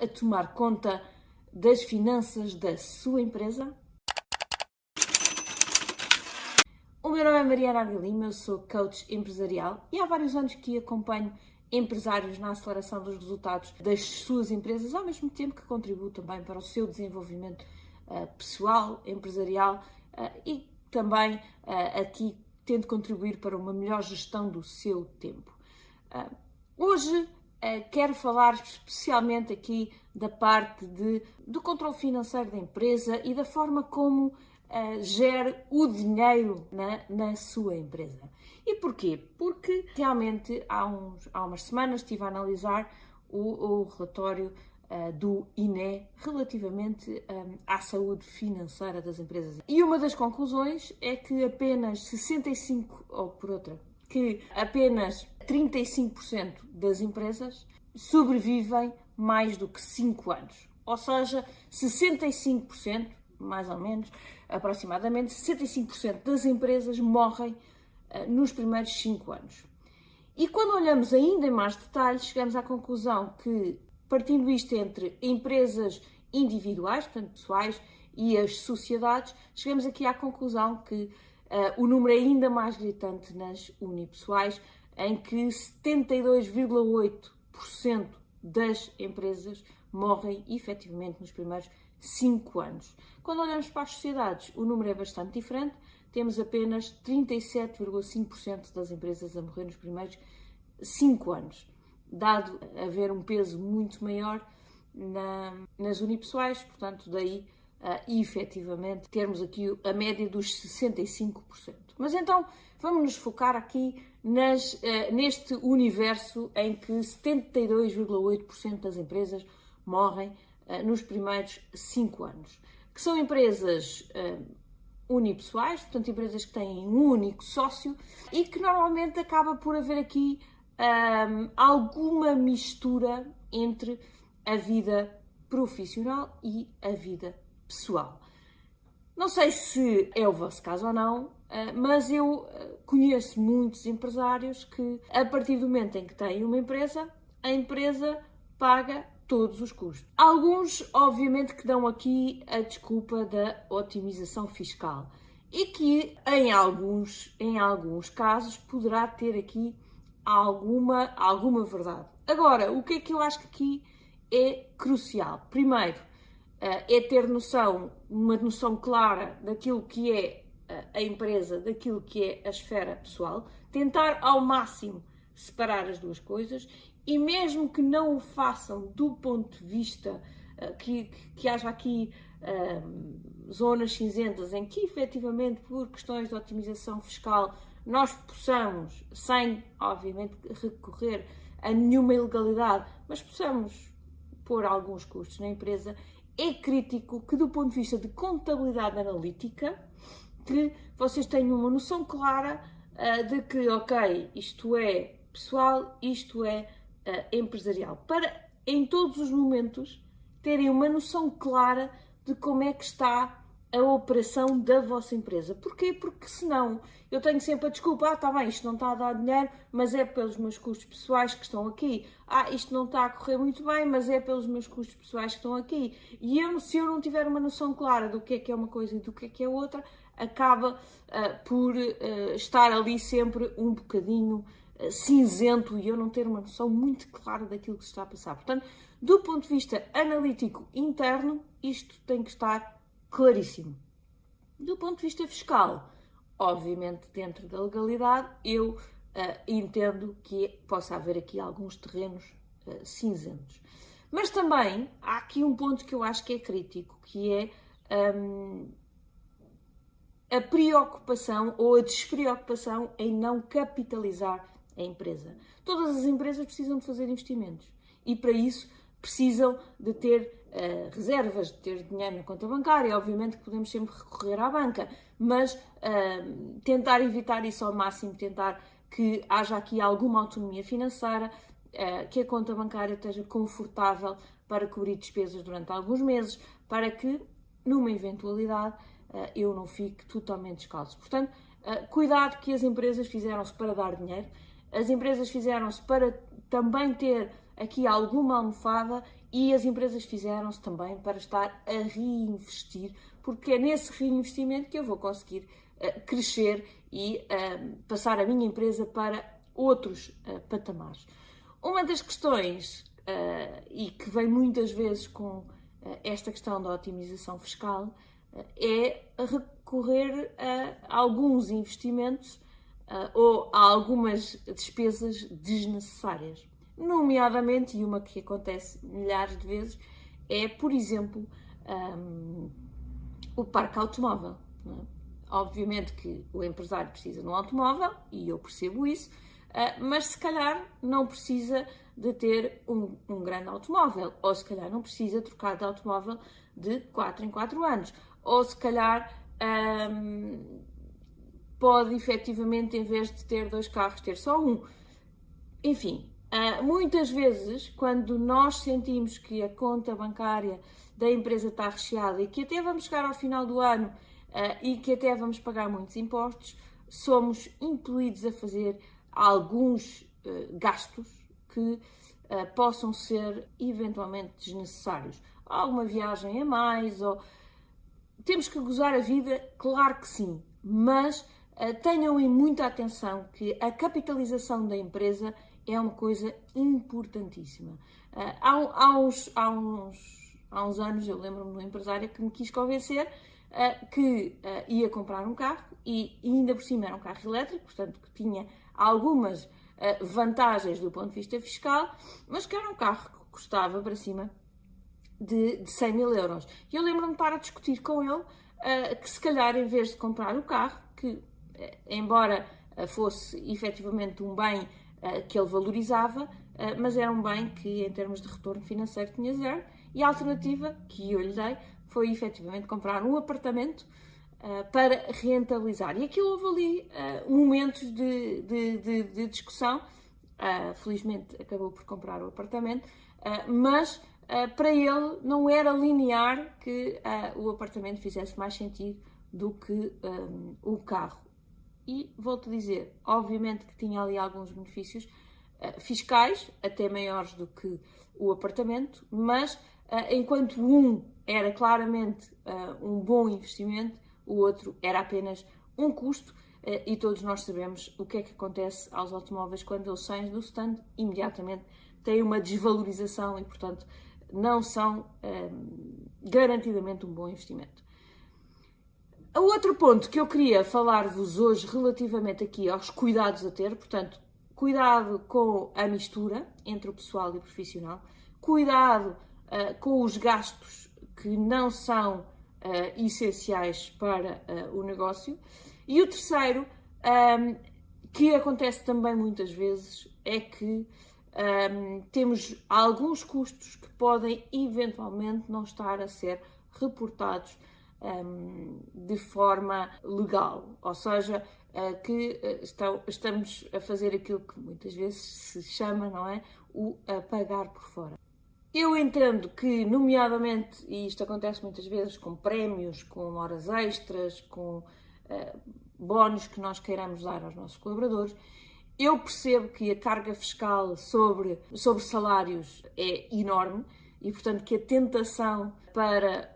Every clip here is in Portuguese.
a tomar conta das finanças da sua empresa? O meu nome é Mariana Lima, eu sou coach empresarial e há vários anos que acompanho empresários na aceleração dos resultados das suas empresas, ao mesmo tempo que contribuo também para o seu desenvolvimento uh, pessoal, empresarial uh, e também uh, aqui tento contribuir para uma melhor gestão do seu tempo. hoje quero falar especialmente aqui da parte de, do controle financeiro da empresa e da forma como uh, gere o dinheiro na, na sua empresa. E porquê? Porque realmente há, uns, há umas semanas estive a analisar o, o relatório uh, do INE relativamente um, eh, à saúde financeira das empresas. E uma das conclusões é que apenas 65, ou por outra, que apenas 35% das empresas sobrevivem mais do que 5 anos. Ou seja, 65%, mais ou menos, aproximadamente 65% das empresas morrem uh, nos primeiros 5 anos. E quando olhamos ainda em mais detalhes, chegamos à conclusão que, partindo isto entre empresas individuais, portanto pessoais, e as sociedades, chegamos aqui à conclusão que uh, o número é ainda mais gritante nas unipessoais, em que 72,8% das empresas morrem efetivamente nos primeiros 5 anos. Quando olhamos para as sociedades, o número é bastante diferente. Temos apenas 37,5% das empresas a morrer nos primeiros 5 anos, dado haver um peso muito maior na, nas unipessoais, portanto, daí uh, efetivamente termos aqui a média dos 65%. Mas então vamos nos focar aqui nas, uh, neste universo em que 72,8% das empresas morrem uh, nos primeiros 5 anos, que são empresas uh, unipessoais, portanto, empresas que têm um único sócio e que normalmente acaba por haver aqui um, alguma mistura entre a vida profissional e a vida pessoal. Não sei se é o vosso caso ou não, ah, mas eu ah, conheço muitos empresários que, a partir do momento em que têm uma empresa, a empresa paga todos os custos. Alguns, obviamente, que dão aqui a desculpa da otimização fiscal e que, em alguns, em alguns casos, poderá ter aqui alguma, alguma verdade. Agora, o que é que eu acho que aqui é crucial? Primeiro, é ter noção, uma noção clara daquilo que é a empresa daquilo que é a esfera pessoal, tentar ao máximo separar as duas coisas e mesmo que não o façam do ponto de vista uh, que, que, haja aqui zonas cinzentas em que efetivamente por questões de otimização fiscal nós possamos, sem obviamente recorrer a nenhuma ilegalidade, mas possamos pôr alguns custos na empresa, é crítico que do ponto de vista de contabilidade analítica que vocês tenham uma noção clara uh, de que, ok, isto é pessoal, isto é uh, empresarial. Para, em todos os momentos, terem uma noção clara de como é que está a operação da vossa empresa. Porquê? Porque senão eu tenho sempre a desculpa, ah, está bem, isto não está a dar dinheiro, mas é pelos meus custos pessoais que estão aqui. Ah, isto não está a correr muito bem, mas é pelos meus custos pessoais que estão aqui. E eu, se eu não tiver uma noção clara do que é que é uma coisa e do que é que é outra, acaba uh, por uh, estar ali sempre um bocadinho uh, cinzento e eu não ter uma noção muito clara daquilo que se está a passar. Portanto, do ponto de vista analítico interno, isto tem que estar claríssimo. Do ponto de vista fiscal, obviamente dentro da legalidade, eu entendo que possa haver aqui alguns terrenos cinzentos. Mas também há aqui um ponto que eu acho que é crítico, que é um, a preocupação ou a despreocupação em não capitalizar a empresa. Todas as empresas precisam de fazer investimentos e para isso precisam de ter uh, reservas, de ter dinheiro na conta bancária. Obviamente que podemos sempre recorrer à banca, mas uh, tentar evitar isso ao máximo, tentar que haja aqui alguma autonomia financeira, uh, que a conta bancária esteja confortável para cobrir despesas durante alguns meses, para que, numa eventualidade, eh, eu não fique totalmente descalço. Portanto, eh, cuidado que as empresas fizeram-se para dar dinheiro, as empresas fizeram-se para também ter aqui alguma almofada e as empresas fizeram-se também para estar a reinvestir, porque é nesse reinvestimento que eu vou conseguir uh, crescer e uh, passar a minha empresa para outros uh, patamares. Uma das questões, e que vem muitas vezes com esta questão da otimização fiscal, é recorrer a alguns investimentos ou a algumas despesas desnecessárias nomeadamente, e uma que acontece milhares de vezes, é, por exemplo, um, o parque automóvel. É? Obviamente que o empresário precisa de um automóvel, e eu percebo isso, uh, mas se calhar não precisa de ter um, um, grande automóvel, ou se calhar não precisa trocar de automóvel de 4 em 4 anos, ou se calhar um, pode efetivamente, em vez de ter dois carros, ter só um. Enfim, Uh, muitas vezes, quando nós sentimos que a conta bancária da empresa está recheada e que até vamos chegar ao final do ano uh, e que até vamos pagar muitos impostos, somos impelidos a fazer alguns uh, gastos que possam ser eventualmente desnecessários. Alguma viagem a mais, ou temos que gozar a vida, claro que sim, mas tenham em muita atenção que a capitalização da empresa é uma coisa importantíssima. Ah, há, há, uns, há, uns, há uns anos eu lembro-me de um empresário que me quis convencer uh, que uh, ia comprar um carro e, ainda por cima era um carro elétrico, portanto que tinha algumas uh, vantagens do ponto de vista fiscal, mas que era um carro que custava para cima de, de 100 mil euros. E eu lembro-me de estar a discutir com ele que se calhar em vez de comprar o carro, que embora fosse efetivamente um bem eh, que ele valorizava, eh, mas era um bem que, em termos de retorno financeiro, tinha zero. E a alternativa que eu lhe dei foi efetivamente comprar um apartamento eh, para rentabilizar. E aquilo houve ali momentos de, de, de, de discussão. felizmente acabou por comprar o apartamento, mas para ele não era linear que o apartamento fizesse mais sentido do que o carro. E volto a dizer, obviamente que tinha ali alguns benefícios uh, fiscais, até maiores do que o apartamento, mas uh, enquanto um era claramente uh, um bom investimento, o outro era apenas um custo. e todos nós sabemos o que é que acontece aos automóveis quando eles saem do stand, imediatamente têm uma desvalorização e, portanto, não são garantidamente um bom investimento. O outro ponto que eu queria falar-vos hoje relativamente aqui aos cuidados a ter, portanto, cuidado com a mistura entre o pessoal e o profissional, cuidado uh, com os gastos que não são uh, essenciais para uh, o negócio. E o terceiro, um, que acontece também muitas vezes, é que um, temos alguns custos que podem eventualmente não estar a ser reportados um, de forma legal, ou seja, uh, que uh, estão, estamos a fazer aquilo que muitas vezes se chama, não é? O pagar por fora. Eu entendo que, nomeadamente, e isto acontece muitas vezes com prémios, com horas extras, com uh, bónus que nós queiramos dar aos nossos colaboradores, eu percebo que a carga fiscal sobre, sobre salários é enorme e, portanto, que a tentação para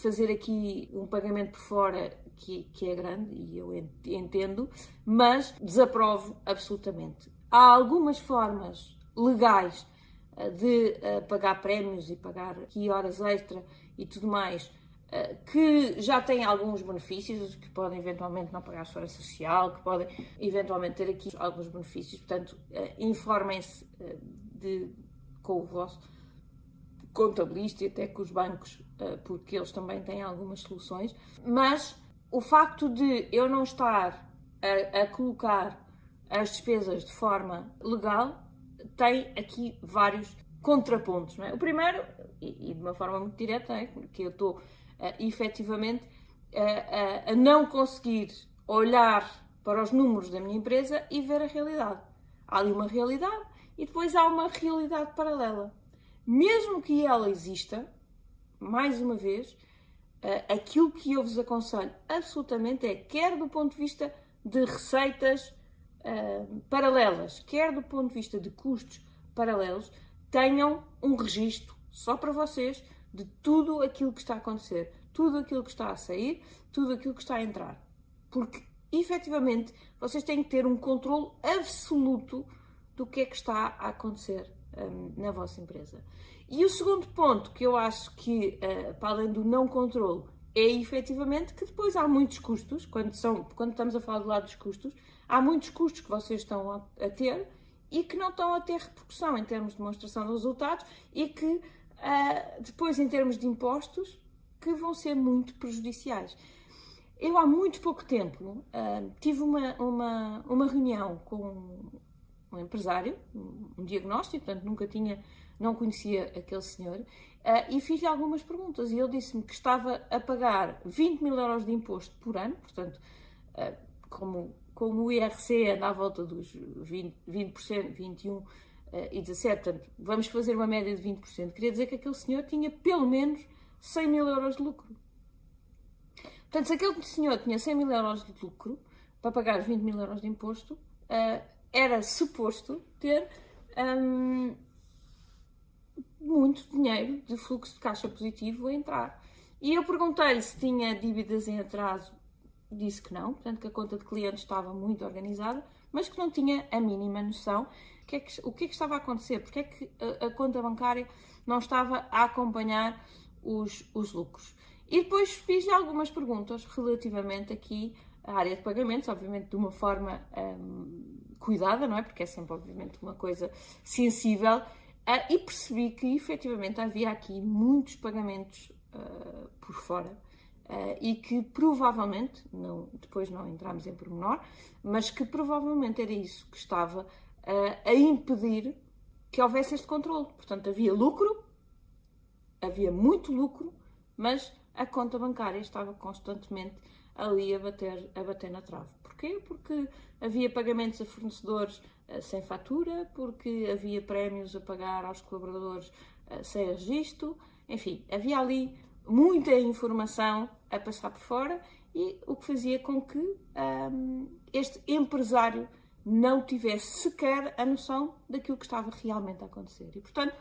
fazer aqui um pagamento por fora que, que é grande e eu entendo, mas desaprovo absolutamente. Há algumas formas legais eh, de uh, pagar prémios e pagar aqui horas extra e tudo mais uh, que já têm alguns benefícios, que podem eventualmente não pagar a sua social, que podem eventualmente ter aqui alguns benefícios. Portanto, informem-se com o vosso contabilista e até com os bancos, eh, porque eles também têm algumas soluções. Mas o facto de eu não estar a, a colocar as despesas de forma legal tem aqui vários contrapontos. É? O primeiro, e, e, de uma forma muito direta, é que eu estou uh, efetivamente uh, uh, a não conseguir olhar para os números da minha empresa e ver a realidade. Há ali uma realidade e depois há uma realidade paralela mesmo que ela exista, mais uma vez, eh, aquilo que eu vos aconselho absolutamente é, quer do ponto de vista de receitas uh, paralelas, quer do ponto de vista de custos paralelos, tenham um registro só para vocês, de tudo aquilo que está a acontecer, tudo aquilo que está a sair, tudo aquilo que está a entrar. Porque, efetivamente, vocês têm que ter um controle absoluto do que é que está a acontecer um, na vossa empresa. E o segundo ponto que eu acho que, uh, para além do não controle, é efetivamente que depois há muitos custos, quando, são, quando estamos a falar do lado dos custos, há muitos custos que vocês estão a, a ter e que não estão a ter repercussão em termos de demonstração de resultados e que uh, depois, em termos de impostos, que vão ser muito prejudiciais. Eu há muito pouco tempo uh, tive uma, uma, uma reunião com um empresário, um diagnóstico, portanto nunca tinha, não conhecia aquele senhor, uh, e fiz-lhe algumas perguntas e ele disse-me que estava a pagar 20 mil euros de imposto por ano, portanto, uh, como, como o IRC anda à volta dos 20%, 20% 21% e 17%, portanto, vamos fazer uma média de 20%, queria dizer que aquele senhor tinha pelo menos 100 mil euros de lucro. Portanto, se aquele senhor tinha 100 mil euros de lucro para pagar os 20 mil euros de imposto, era suposto ter um, muito dinheiro de fluxo de caixa positivo a entrar. E eu perguntei-lhe se tinha dívidas em atraso, disse que não, portanto que a conta de clientes estava muito organizada, mas que não tinha a mínima noção que é que, o que é que estava a acontecer, porque é que a, a conta bancária não estava a acompanhar os, os lucros. E depois fiz-lhe algumas perguntas relativamente aqui à área de pagamentos, obviamente de uma forma um, cuidada, não é? Porque é sempre, obviamente, uma coisa sensível. Uh, e percebi que efetivamente havia aqui muitos pagamentos uh, por fora uh, e que provavelmente, não, depois não entramos em pormenor, mas que provavelmente era isso que estava a impedir que houvesse este controle. Portanto, havia lucro, havia muito lucro, mas a conta bancária estava constantemente ali a bater, a bater na trave. Porquê? Porque havia pagamentos a fornecedores uh, sem fatura, porque havia prémios a pagar aos colaboradores uh, sem registro, enfim, havia ali muita informação a passar por fora e o que fazia com que ehm, este empresário não tivesse sequer a noção daquilo que estava realmente a acontecer. E, portanto,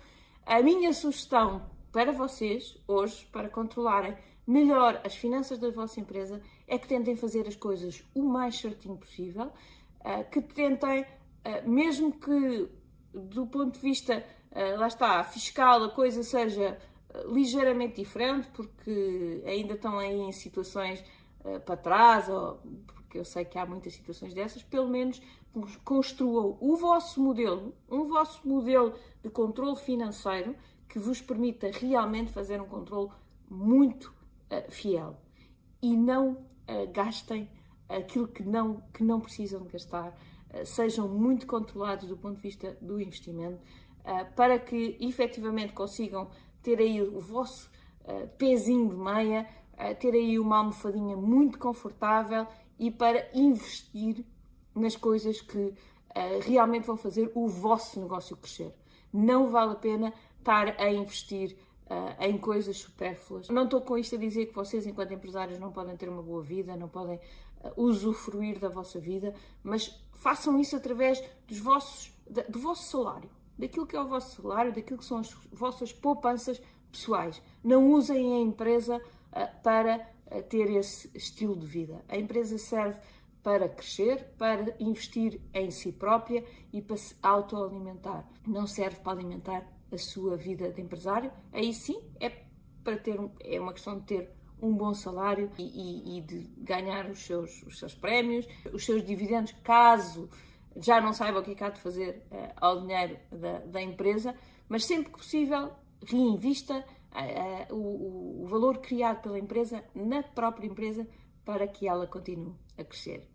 a minha sugestão para vocês, hoje, para controlarem melhor as finanças da vossa empresa, é que tentem fazer as coisas o mais certinho possível, eh, que tentem, eh, mesmo que do ponto de vista, eh, lá está, fiscal, a coisa seja ligeiramente diferente, porque ainda estão aí em situações para trás, ou porque eu sei que há muitas situações dessas, pelo menos construam o vosso modelo, um vosso modelo de controle financeiro que vos permita realmente fazer um controle muito uh, fiel e não uh, gastem aquilo que não, que não precisam de gastar, uh, sejam muito controlados do ponto de vista do investimento, para que efetivamente consigam ter aí o vosso pezinho de meia, ter aí uma almofadinha muito confortável e para investir nas coisas que realmente vão fazer o vosso negócio crescer. Não vale a pena estar a investir uh, em coisas supérfluas. Não estou com isto a dizer que vocês, enquanto empresários, não podem ter uma boa vida, não podem uh, usufruir da vossa vida, mas façam isso através dos vossos, da, do vosso salário, daquilo que é o vosso salário, daquilo que são as vossas poupanças pessoais. Não usem a empresa uh, para ter esse estilo de vida. A empresa serve para crescer, para investir em si própria e para se autoalimentar. Não serve para alimentar a sua vida de empresário, aí sim é para ter é uma questão de ter um bom salário e, e, e, de ganhar os seus, os seus prémios, os seus dividendos, caso já não saiba o que é que há de fazer uh, ao dinheiro da, da, empresa, mas sempre que possível reinvista uh, uh, o, o valor criado pela empresa na própria empresa para que ela continue a crescer.